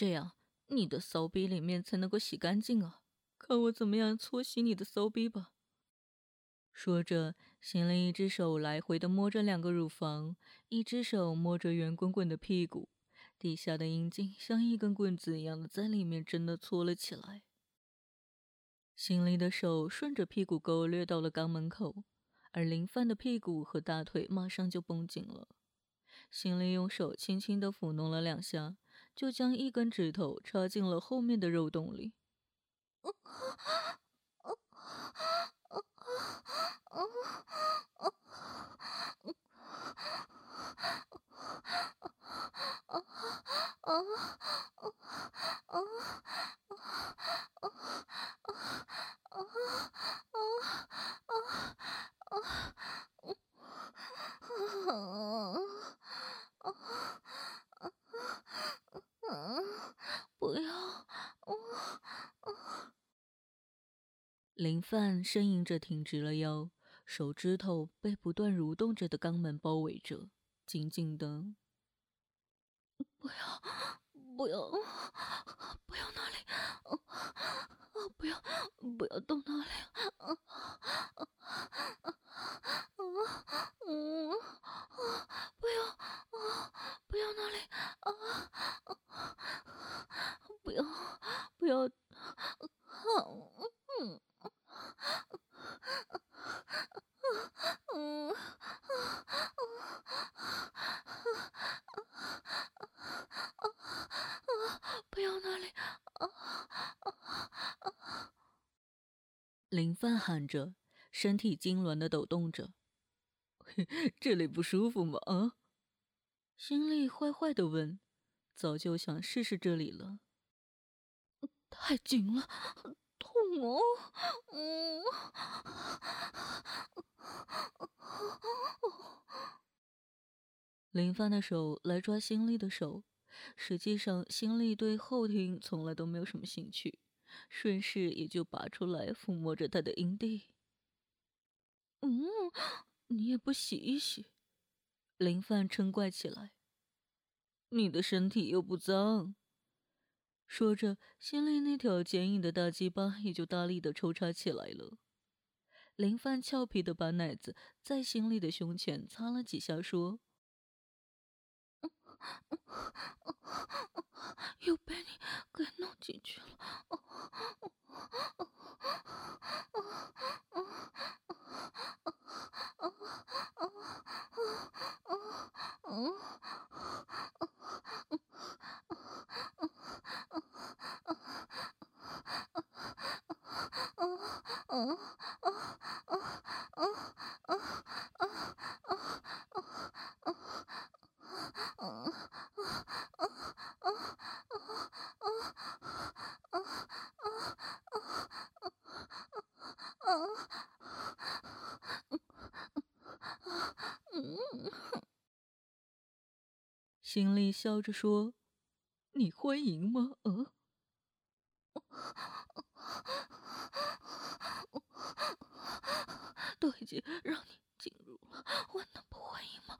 这样你的骚逼里面才能够洗干净啊！看我怎么样搓洗你的骚逼吧。说着，心灵一只手来回的摸着两个乳房，一只手摸着圆滚滚的屁股，底下的阴茎像一根棍子一样的在里面真的搓了起来。心灵的手顺着屁股沟掠到了肛门口，而林范的屁股和大腿马上就绷紧了。心灵用手轻轻的抚弄了两下，就将一根指头插进了后面的肉洞里。不要！林范呻吟着挺直了腰，手指头被不断蠕动着的肛门包围着，紧紧的。不要！不要！不要那里！不要！不要动那里！林范喊着，身体痉挛的抖动着。这里不舒服吗？啊？心里坏坏的问。早就想试试这里了。太紧了，痛哦。嗯。林范的手来抓心力的手，实际上心力对后庭从来都没有什么兴趣。顺势也就拔出来，抚摸着他的阴蒂。嗯，你也不洗一洗？林范嗔怪起来。你的身体又不脏。说着，心里那条坚硬的大鸡巴也就大力的抽插起来了。林范俏皮的把奶子在心里的胸前擦了几下，说。又被你给弄进去了。心里笑着说：“你欢迎吗？嗯，都已经让你进入了，我能不欢迎吗？”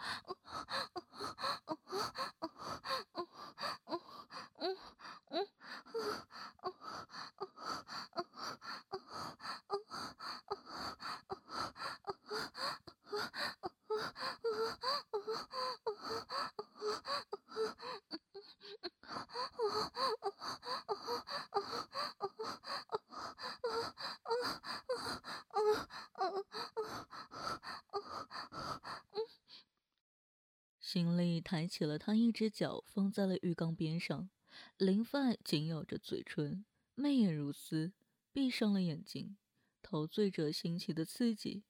心里抬起了他一只脚，放在了浴缸边上。林范紧咬着嘴唇，媚眼如丝，闭上了眼睛，陶醉着新奇的刺激。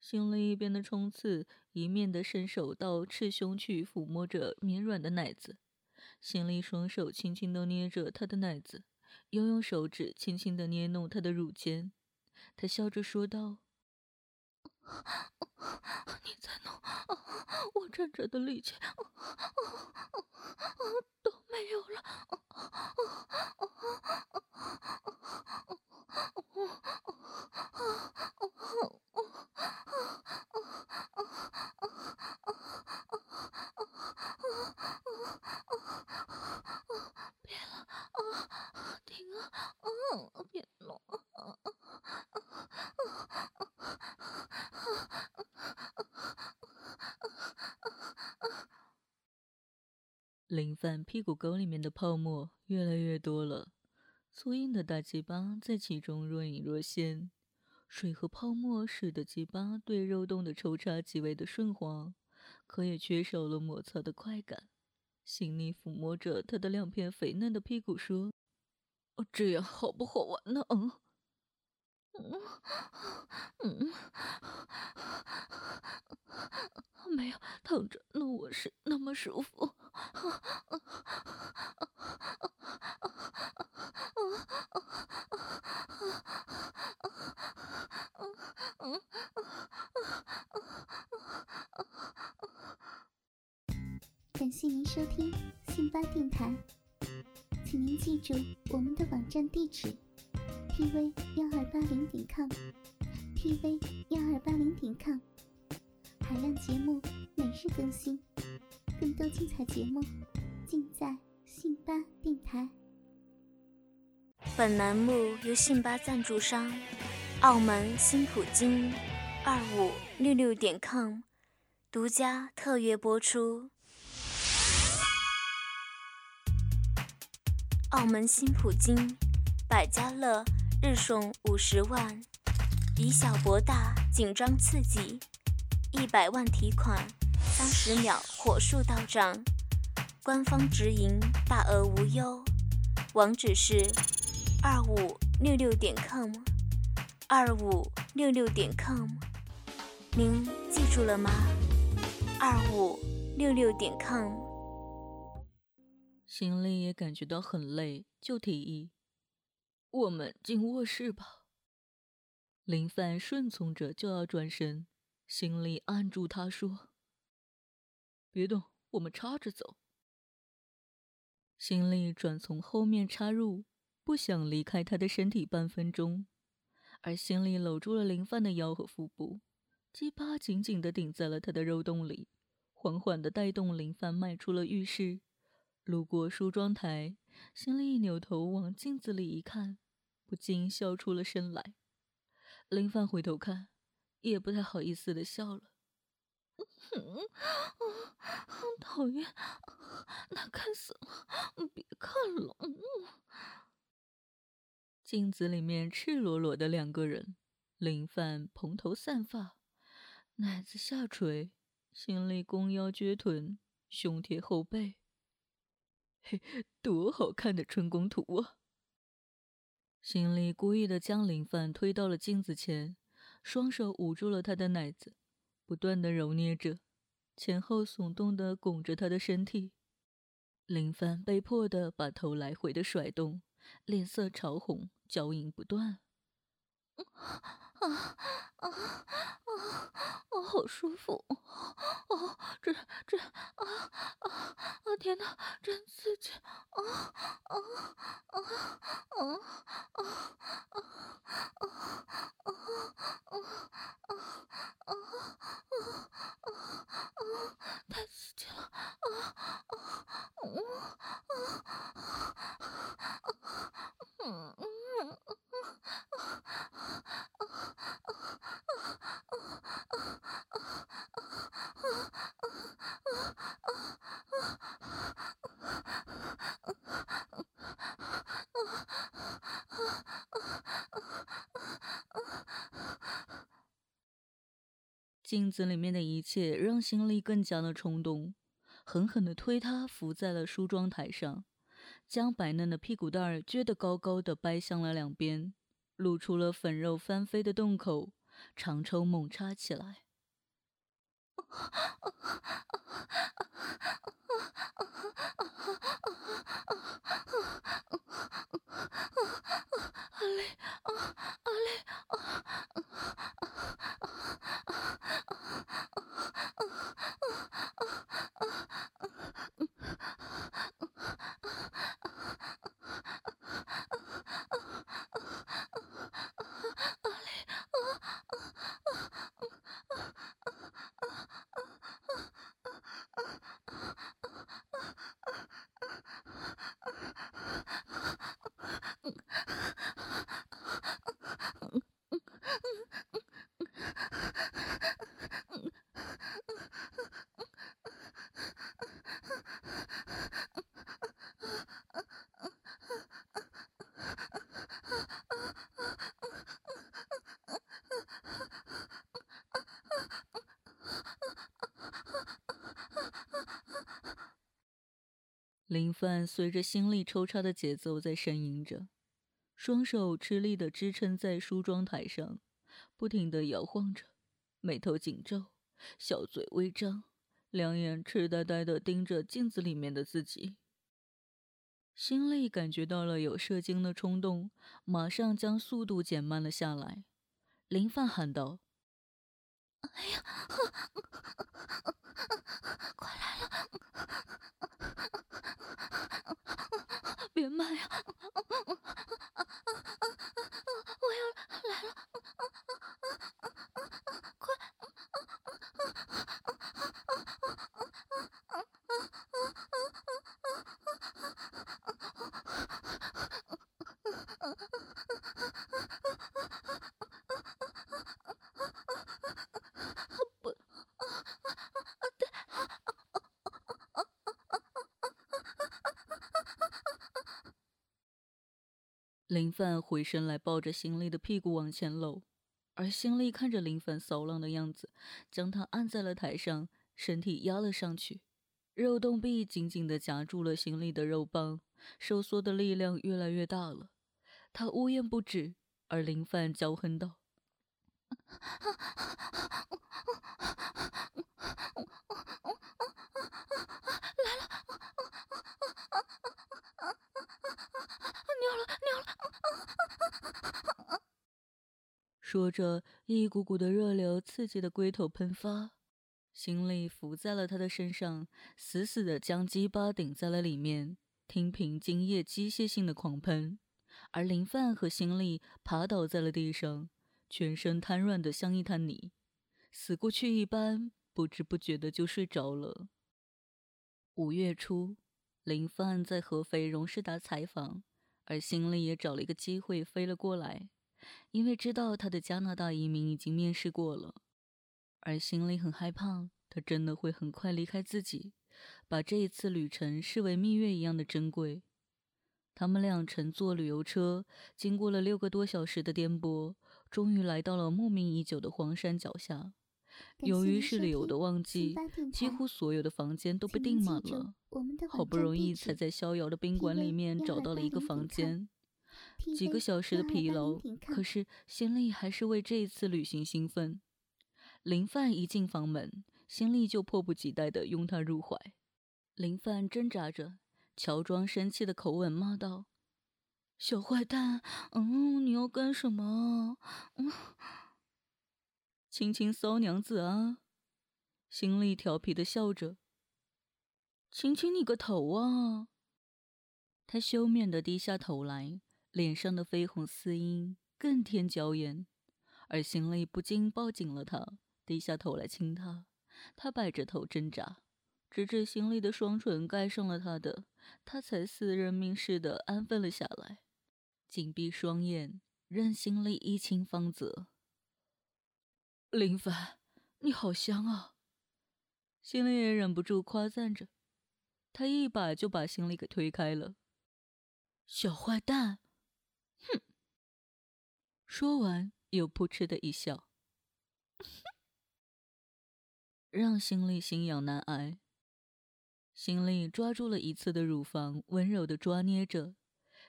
心里一边的冲刺，一面的伸手到赤胸去抚摸着绵软的奶子。心里双手轻轻地捏着他的奶子，又用手指轻轻地捏弄他的乳尖。他笑着说道。你在弄，我站着的力气都没有了。别了，停啊！嗯，别弄！林凡屁股沟里面的泡沫越来越多了，粗硬的大鸡巴在其中若隐若现，水和泡沫使得鸡巴对肉洞的抽插极为的顺滑，可也缺少了摩擦的快感。心里抚摸着他的两片肥嫩的屁股，说：“哦，这样好不好玩呢？”嗯，嗯，嗯，没有躺着，那我是那么舒服。感谢您收听信巴电台，请您记住我们的网站地址：tv 幺二八零点 com，tv 幺二八零点 com，海量节目每日更新，更多精彩节目尽在信巴电台。本栏目由信巴赞助商澳门新普京二五六六点 com 独家特约播出。澳门新普京，百家乐日送五十万，以小博大，紧张刺激，一百万提款，三十秒火速到账，官方直营，大额无忧，网址是二五六六点 com，二五六六点 com，您记住了吗？二五六六点 com。心里也感觉到很累，就提议：“我们进卧室吧。”林凡顺从着，就要转身，心里按住他说：“别动，我们插着走。”心里转从后面插入，不想离开他的身体半分钟，而心里搂住了林范的腰和腹部，鸡巴紧紧地顶在了他的肉洞里，缓缓地带动林范迈出了浴室。路过梳妆台，心里一扭头往镜子里一看，不禁笑出了声来。林凡回头看，也不太好意思的笑了。嗯讨厌，难看死了！别看了。镜子里面赤裸裸的两个人，林范蓬头散发，奶子下垂，心里弓腰撅臀，胸贴后背。嘿，多好看的春宫图啊！心里故意的将林范推到了镜子前，双手捂住了他的奶子，不断的揉捏着，前后耸动的拱着他的身体。林帆被迫的把头来回的甩动，脸色潮红，脚印不断。啊啊啊啊！好舒服！哦，这这啊啊啊！天哪，真刺激！啊啊啊啊啊啊啊啊啊啊啊啊啊啊！太刺激了！啊啊啊啊啊！嗯嗯。镜子里面的一切让心里更加的冲动，狠狠的推他伏在了梳妆台上。将白嫩的屁股蛋儿撅得高高的，掰向了两边，露出了粉肉翻飞的洞口，长抽猛插起来。阿丽，啊，阿丽，啊，林范随着心力抽插的节奏在呻吟着，双手吃力地支撑在梳妆台上，不停地摇晃着，眉头紧皱，小嘴微张，两眼痴呆呆地盯着镜子里面的自己。心力感觉到了有射精的冲动，马上将速度减慢了下来。林范喊道：“哎呀，快来了！别慢呀，我要来了！快！”林范回身来，抱着心力的屁股往前搂，而心力看着林范骚浪的样子，将他按在了台上，身体压了上去，肉洞壁紧紧地夹住了心力的肉棒，收缩的力量越来越大了。他呜咽不止，而林范娇哼道：“ 来了！”说着，一股股的热流刺激的龟头喷发，行李伏在了他的身上，死死的将鸡巴顶在了里面，听凭精液机械性的狂喷。而林范和心力爬倒在了地上，全身瘫软的像一滩泥，死过去一般，不知不觉的就睡着了。五月初，林范在合肥荣事达采访，而心力也找了一个机会飞了过来。因为知道他的加拿大移民已经面试过了，而心里很害怕，他真的会很快离开自己，把这一次旅程视为蜜月一样的珍贵。他们俩乘坐旅游车，经过了六个多小时的颠簸，终于来到了慕名已久的黄山脚下。由于是旅游的旺季，几乎所有的房间都被订满了。好不容易才在逍遥的宾馆里面找到了一个房间。几个小时的疲劳，可是心力还是为这一次旅行兴奋。林范一进房门，心力就迫不及待地拥他入怀。林范挣扎着，乔装生气的口吻骂道：“小坏蛋，嗯，你要干什么？嗯，亲亲骚娘子啊！”心力调皮的笑着：“亲亲你个头啊！”他羞面的低下头来。脸上的绯红丝音更添娇艳，而心里不禁抱紧了他，低下头来亲他。他摆着头挣扎，直至心里的双唇盖上了他的，他才似认命似的安分了下来，紧闭双眼，任心里一亲芳泽。林凡，你好香啊！心里也忍不住夸赞着，他一把就把心里给推开了。小坏蛋！说完，又扑哧的一笑，让心里心痒难挨。心里抓住了一次的乳房，温柔的抓捏着，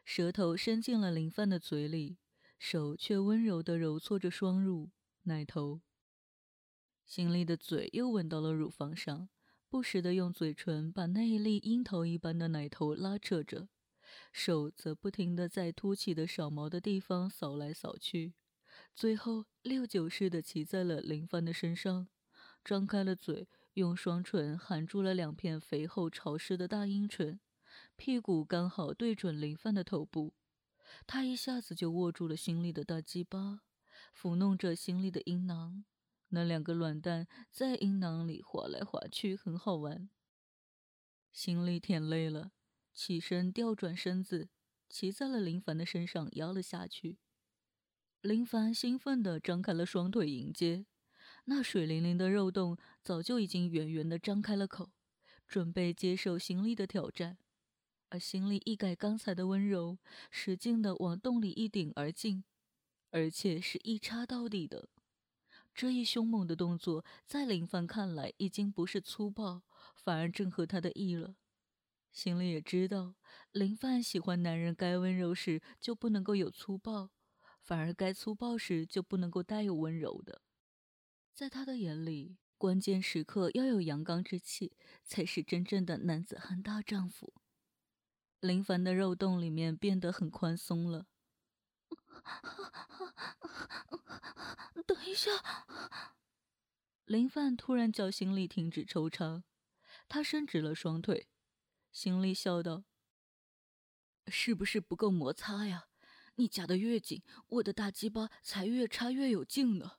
舌头伸进了林范的嘴里，手却温柔的揉搓着双乳奶头。心里的嘴又吻到了乳房上，不时的用嘴唇把那一粒樱桃一般的奶头拉扯着。手则不停地在凸起的少毛的地方扫来扫去，最后六九似的骑在了林帆的身上，张开了嘴，用双唇含住了两片肥厚潮湿的大阴唇，屁股刚好对准林帆的头部，他一下子就握住了心里的大鸡巴，抚弄着心里的阴囊，那两个卵蛋在阴囊里滑来滑去，很好玩。心里舔累了。起身，调转身子，骑在了林凡的身上，压了下去。林凡兴奋地张开了双腿迎接，那水灵灵的肉洞早就已经圆圆地张开了口，准备接受心力的挑战。而心力一改刚才的温柔，使劲地往洞里一顶而进，而且是一插到底的。这一凶猛的动作，在林凡看来已经不是粗暴，反而正合他的意了。心里也知道，林范喜欢男人该温柔时就不能够有粗暴，反而该粗暴时就不能够带有温柔的。在他的眼里，关键时刻要有阳刚之气，才是真正的男子汉大丈夫。林凡的肉洞里面变得很宽松了。等一下，林范突然叫心里停止抽插，他伸直了双腿。心力笑道：“是不是不够摩擦呀？你夹得越紧，我的大鸡巴才越插越有劲呢。”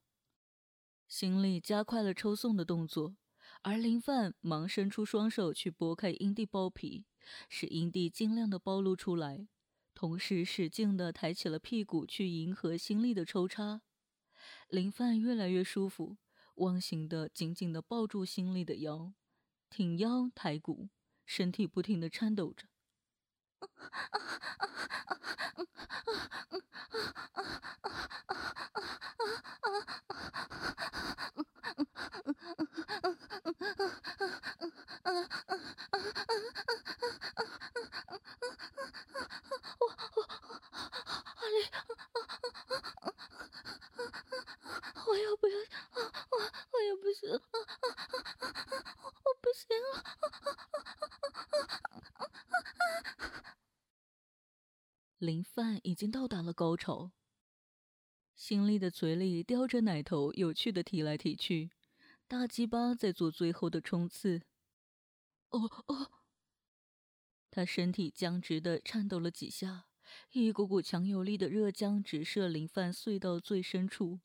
心力加快了抽送的动作，而林范忙伸出双手去拨开阴蒂包皮，使阴蒂尽量的暴露出来，同时使劲的抬起了屁股去迎合心力的抽插。林范越来越舒服，忘形的紧紧的抱住心力的腰，挺腰抬骨。身体不停的颤抖着，我阿丽，我要不要？我我也不行，我不行了。林范已经到达了高潮，心力的嘴里叼着奶头，有趣的提来提去，大鸡巴在做最后的冲刺。哦哦，他身体僵直的颤抖了几下，一股股强有力的热浆直射林范隧道最深处，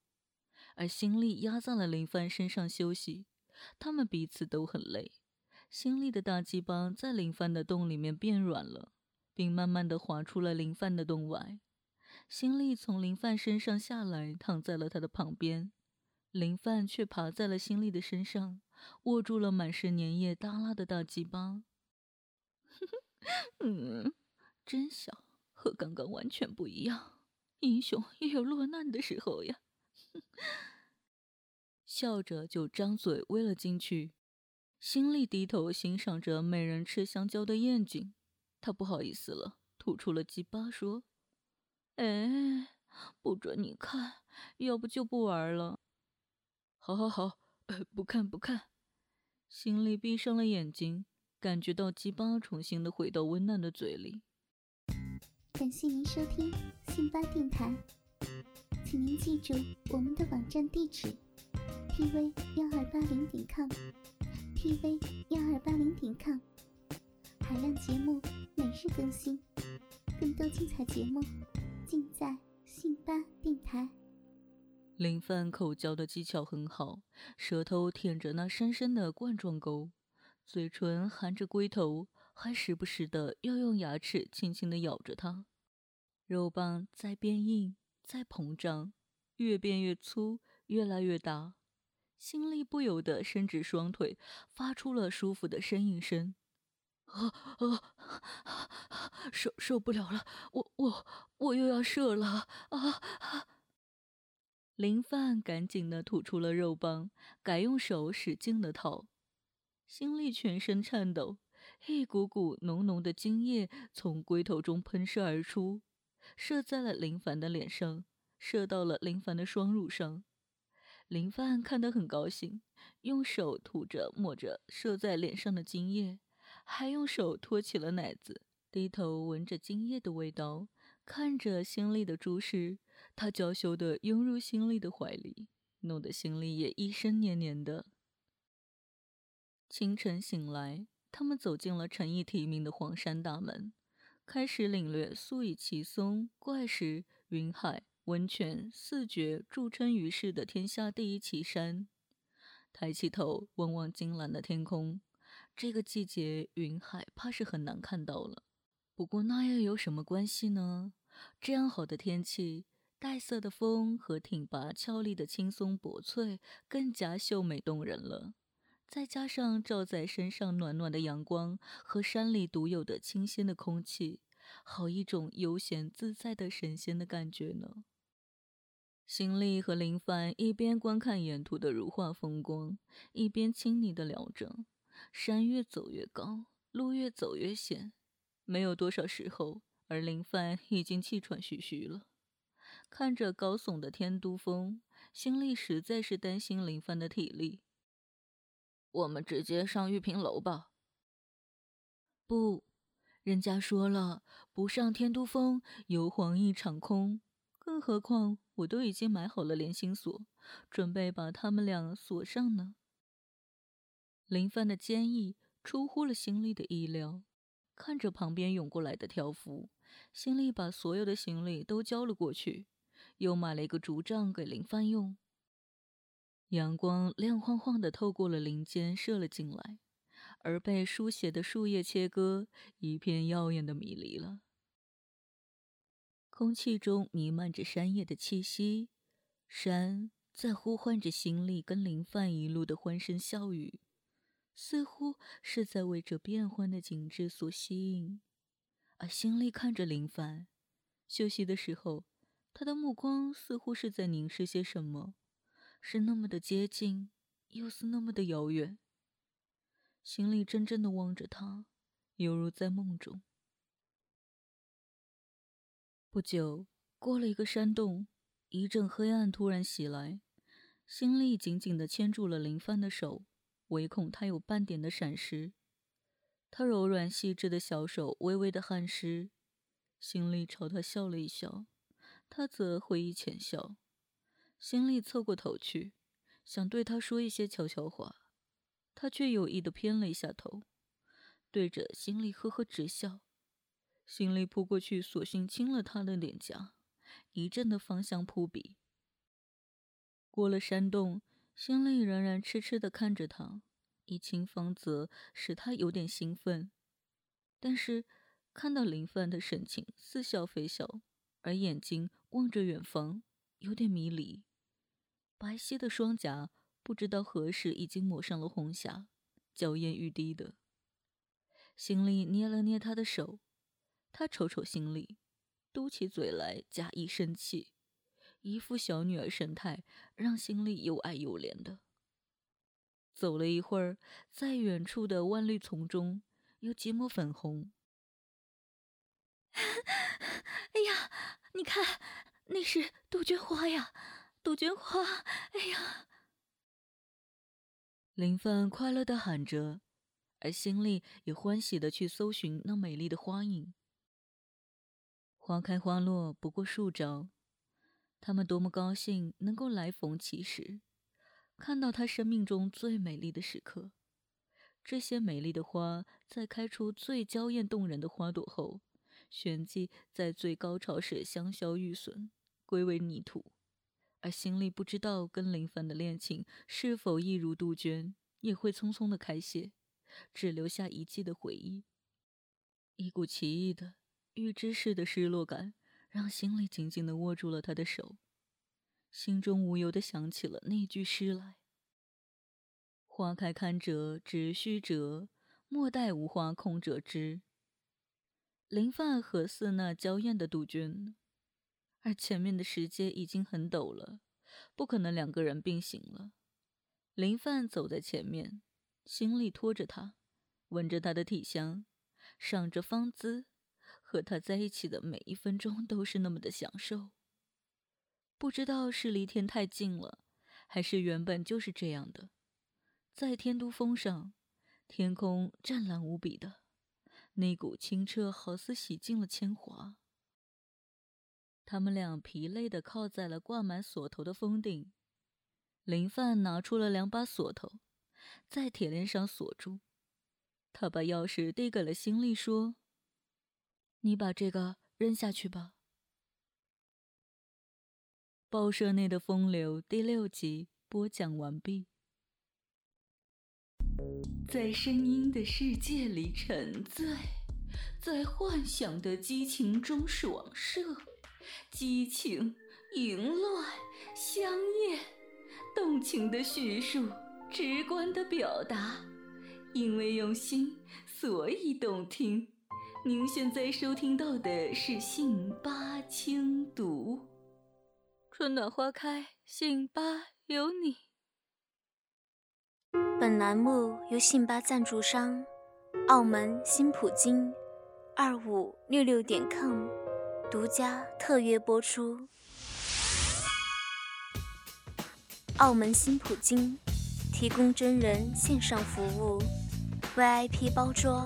而心力压在了林范身上休息，他们彼此都很累。心力的大鸡巴在林范的洞里面变软了。并慢慢的滑出了林范的洞外，新力从林范身上下来，躺在了他的旁边，林范却爬在了新力的身上，握住了满是粘液耷拉的大鸡巴。嗯，真小，和刚刚完全不一样。英雄也有落难的时候呀。笑着就张嘴喂了进去，新力低头欣赏着美人吃香蕉的艳景。他不好意思了，吐出了鸡巴，说：“哎，不准你看，要不就不玩了。”“好，好，好，不看，不看。”心里闭上了眼睛，感觉到鸡巴重新的回到温暖的嘴里。感谢您收听信巴电台，请您记住我们的网站地址：tv 幺二八零点 com，tv 幺二八零点 com。海量节目每日更新，更多精彩节目尽在信巴电台。林范口交的技巧很好，舌头舔着那深深的冠状沟，嘴唇含着龟头，还时不时的要用牙齿轻轻的咬着它。肉棒在变硬，在膨胀，越变越粗，越来越大。心里不由得伸直双腿，发出了舒服的呻吟声。啊啊！受受不了了，我我我又要射了啊！林范赶紧的吐出了肉棒，改用手使劲的掏，心里全身颤抖，一股股浓浓的精液从龟头中喷射而出，射在了林凡的脸上，射到了林凡的双乳上。林范看得很高兴，用手涂着抹着射在脸上的精液。还用手托起了奶子，低头闻着精液的味道，看着心里的注视，他娇羞的拥入心里的怀里，弄得心里也一身黏黏的。清晨醒来，他们走进了诚意提名的黄山大门，开始领略素以奇松、怪石、云海、温泉四绝著称于世的天下第一奇山。抬起头望望金蓝的天空。这个季节，云海怕是很难看到了。不过那又有什么关系呢？这样好的天气，带色的风和挺拔俏丽的青松薄翠更加秀美动人了。再加上照在身上暖暖的阳光和山里独有的清新的空气，好一种悠闲自在的神仙的感觉呢。行李和林凡一边观看沿途的如画风光，一边亲昵的聊着。山越走越高，路越走越险，没有多少时候，而林帆已经气喘吁吁了。看着高耸的天都峰，心里实在是担心林帆的体力。我们直接上玉屏楼吧。不，人家说了，不上天都峰，游黄一场空。更何况，我都已经买好了连心锁，准备把他们俩锁上呢。林帆的坚毅出乎了心里的意料，看着旁边涌过来的条幅，心里把所有的行李都交了过去，又买了一个竹杖给林帆用。阳光亮晃晃的透过了林间射了进来。而被书写的树叶切割，一片耀眼的迷离了。空气中弥漫着山野的气息，山在呼唤着心里跟林范一路的欢声笑语，似乎是在为这变幻的景致所吸引。而心里看着林凡，休息的时候，他的目光似乎是在凝视些什么，是那么的接近，又是那么的遥远。心里怔怔的望着他，犹如在梦中。不久，过了一个山洞，一阵黑暗突然袭来，心里紧紧的牵住了林帆的手，唯恐他有半点的闪失。他柔软细致的小手微微的汗湿，心里朝他笑了一笑，他则回忆浅笑，心里侧过头去，想对他说一些悄悄话。他却有意的偏了一下头，对着心里呵呵直笑。心里扑过去，索性亲了他的脸颊，一阵的芳香扑鼻。过了山洞，心里仍然痴痴的看着他，一亲芳泽使他有点兴奋。但是看到林凡的神情似笑非笑，而眼睛望着远方，有点迷离，白皙的双颊。不知道何时已经抹上了红霞，娇艳欲滴的。心里捏了捏他的手，他瞅瞅心里，嘟起嘴来，假意生气，一副小女儿神态，让心里又爱又怜的。走了一会儿，在远处的万绿丛中，有几抹粉红。哎呀，你看，那是杜鹃花呀，杜鹃花！哎呀！林帆快乐的喊着，而心里也欢喜的去搜寻那美丽的花影。花开花落不过数招，他们多么高兴能够来逢其时，看到他生命中最美丽的时刻。这些美丽的花在开出最娇艳动人的花朵后，旋即在最高潮时香消玉损，归为泥土。而心里不知道跟林凡的恋情是否亦如杜鹃，也会匆匆的开谢，只留下一季的回忆。一股奇异的预知式的失落感，让心里紧紧的握住了他的手，心中无由的想起了那句诗来：“花开堪折直须折，莫待无花空折枝。”林范何似那娇艳的杜鹃？而前面的石阶已经很陡了，不可能两个人并行了。林范走在前面，心里拖着他，闻着他的体香，赏着芳姿，和他在一起的每一分钟都是那么的享受。不知道是离天太近了，还是原本就是这样的。在天都峰上，天空湛蓝无比的，那股清澈好似洗净了铅华。他们俩疲累地靠在了挂满锁头的峰顶。林范拿出了两把锁头，在铁链上锁住。他把钥匙递给了辛利，说：“你把这个扔下去吧。”报社内的风流第六集播讲完毕。在声音的世界里沉醉，在幻想的激情中爽射。激情、淫乱、香艳、动情的叙述，直观的表达，因为用心，所以动听。您现在收听到的是信八轻读，春暖花开，信八有你。本栏目由信八赞助商澳门新普京二五六六点 com 独家特约播出。澳门新普京提供真人线上服务，VIP 包桌，